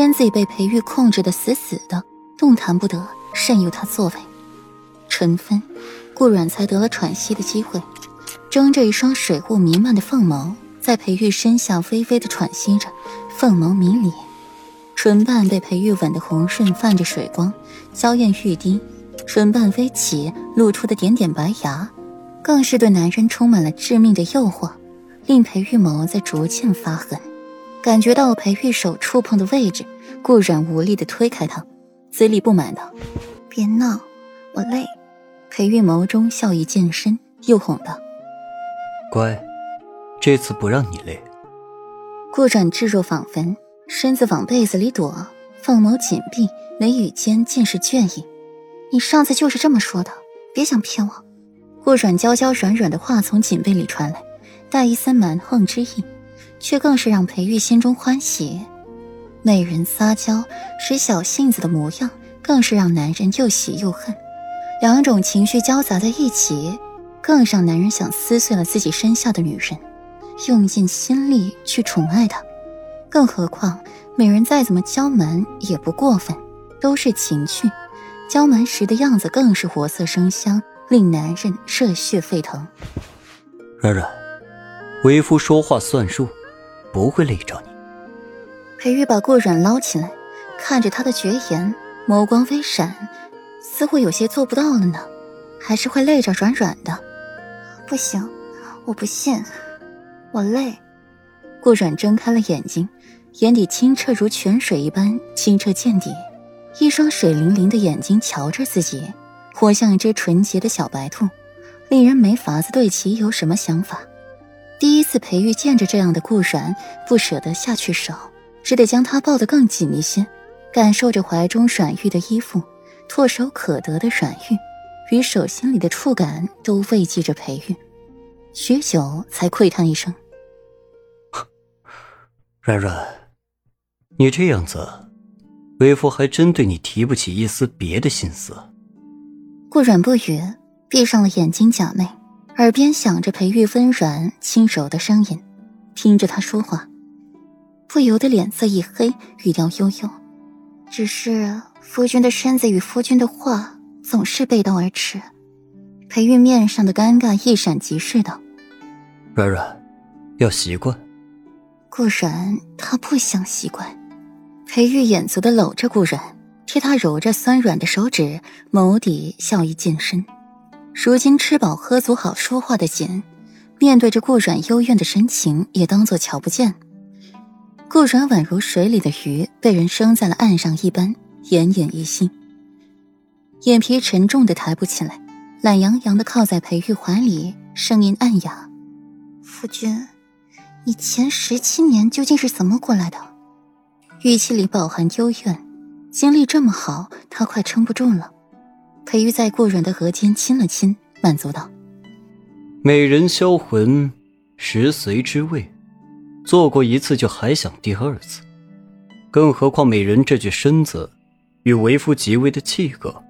身子已被裴玉控制的死死的，动弹不得，任由他作为。春分，顾软才得了喘息的机会，睁着一双水雾弥漫的凤眸，在裴玉身下微微的喘息着，凤眸迷离，唇瓣被裴玉吻得红润，泛着水光，娇艳欲滴，唇瓣微起，露出的点点白牙，更是对男人充满了致命的诱惑，令裴玉眸在逐渐发狠。感觉到裴玉手触碰的位置，顾然无力的推开他，嘴里不满道：“别闹，我累。”裴玉眸中笑意渐深，又哄道：“乖，这次不让你累。”顾然置若罔闻，身子往被子里躲，凤眸紧闭，眉宇间尽是倦意。“你上次就是这么说的，别想骗我。”顾软娇娇软软的话从锦被里传来，带一丝蛮横之意。却更是让裴玉心中欢喜，美人撒娇使小性子的模样，更是让男人又喜又恨，两种情绪交杂在一起，更让男人想撕碎了自己身下的女人，用尽心力去宠爱她。更何况美人再怎么娇蛮也不过分，都是情趣，娇蛮时的样子更是活色生香，令男人热血沸腾。软软，为夫说话算数。不会累着你。裴玉把顾软捞起来，看着他的绝颜，眸光微闪，似乎有些做不到了呢，还是会累着软软的。不行，我不信，我累。顾软睁开了眼睛，眼底清澈如泉水一般清澈见底，一双水灵灵的眼睛瞧着自己，活像一只纯洁的小白兔，令人没法子对其有什么想法。第一次裴玉见着这样的顾软，不舍得下去手，只得将他抱得更紧一些，感受着怀中软玉的衣服，唾手可得的软玉，与手心里的触感都慰藉着裴玉，许久才喟叹一声：“软软，你这样子，为夫还真对你提不起一丝别的心思。”顾软不语，闭上了眼睛，假寐。耳边响着裴玉温软轻柔的声音，听着他说话，不由得脸色一黑，语调悠悠：“只是夫君的身子与夫君的话总是背道而驰。”裴玉面上的尴尬一闪即逝道：“软软，要习惯。”顾然他不想习惯。裴玉眼足的搂着顾然，替他揉着酸软的手指，眸底笑意渐深。如今吃饱喝足，好说话的紧，面对着顾软幽怨的神情，也当作瞧不见。顾软宛如水里的鱼，被人生在了岸上一般，奄奄一息，眼皮沉重的抬不起来，懒洋洋的靠在裴玉怀里，声音暗哑：“夫君，你前十七年究竟是怎么过来的？”语气里饱含幽怨。经历这么好，他快撑不住了。裴玉在顾软的额间亲了亲，满足道：“美人销魂，食髓之味，做过一次就还想第二次，更何况美人这具身子与为夫极为的契合，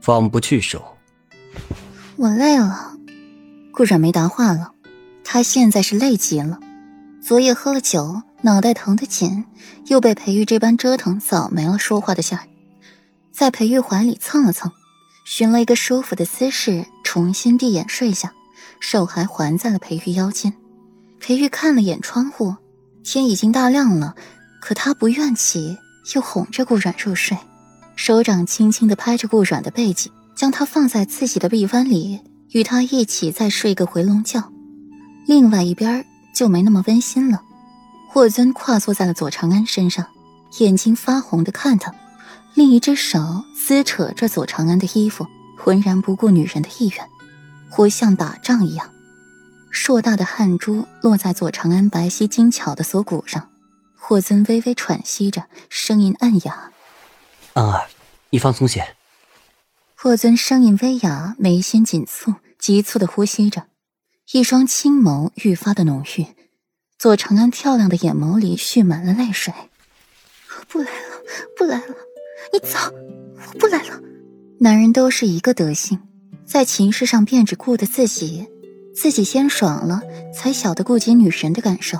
放不去手。”我累了。顾软没答话了，他现在是累极了。昨夜喝了酒，脑袋疼得紧，又被裴玉这般折腾，早没了说话的劲儿，在裴玉怀里蹭了蹭。寻了一个舒服的姿势，重新闭眼睡下，手还环在了裴玉腰间。裴玉看了眼窗户，天已经大亮了，可他不愿起，又哄着顾软入睡，手掌轻轻地拍着顾软的背脊，将他放在自己的臂弯里，与他一起再睡个回笼觉。另外一边就没那么温馨了。霍尊跨坐在了左长安身上，眼睛发红的看他。另一只手撕扯着左长安的衣服，浑然不顾女人的意愿，活像打仗一样。硕大的汗珠落在左长安白皙精巧的锁骨上，霍尊微微喘息着，声音暗哑：“安儿，你放松些。”霍尊声音微哑，眉心紧蹙，急促的呼吸着，一双青眸愈发的浓郁。左长安漂亮的眼眸里蓄满了泪水。不来了，不来了。你走，我不来了。男人都是一个德行，在情事上便只顾得自己，自己先爽了，才晓得顾及女神的感受。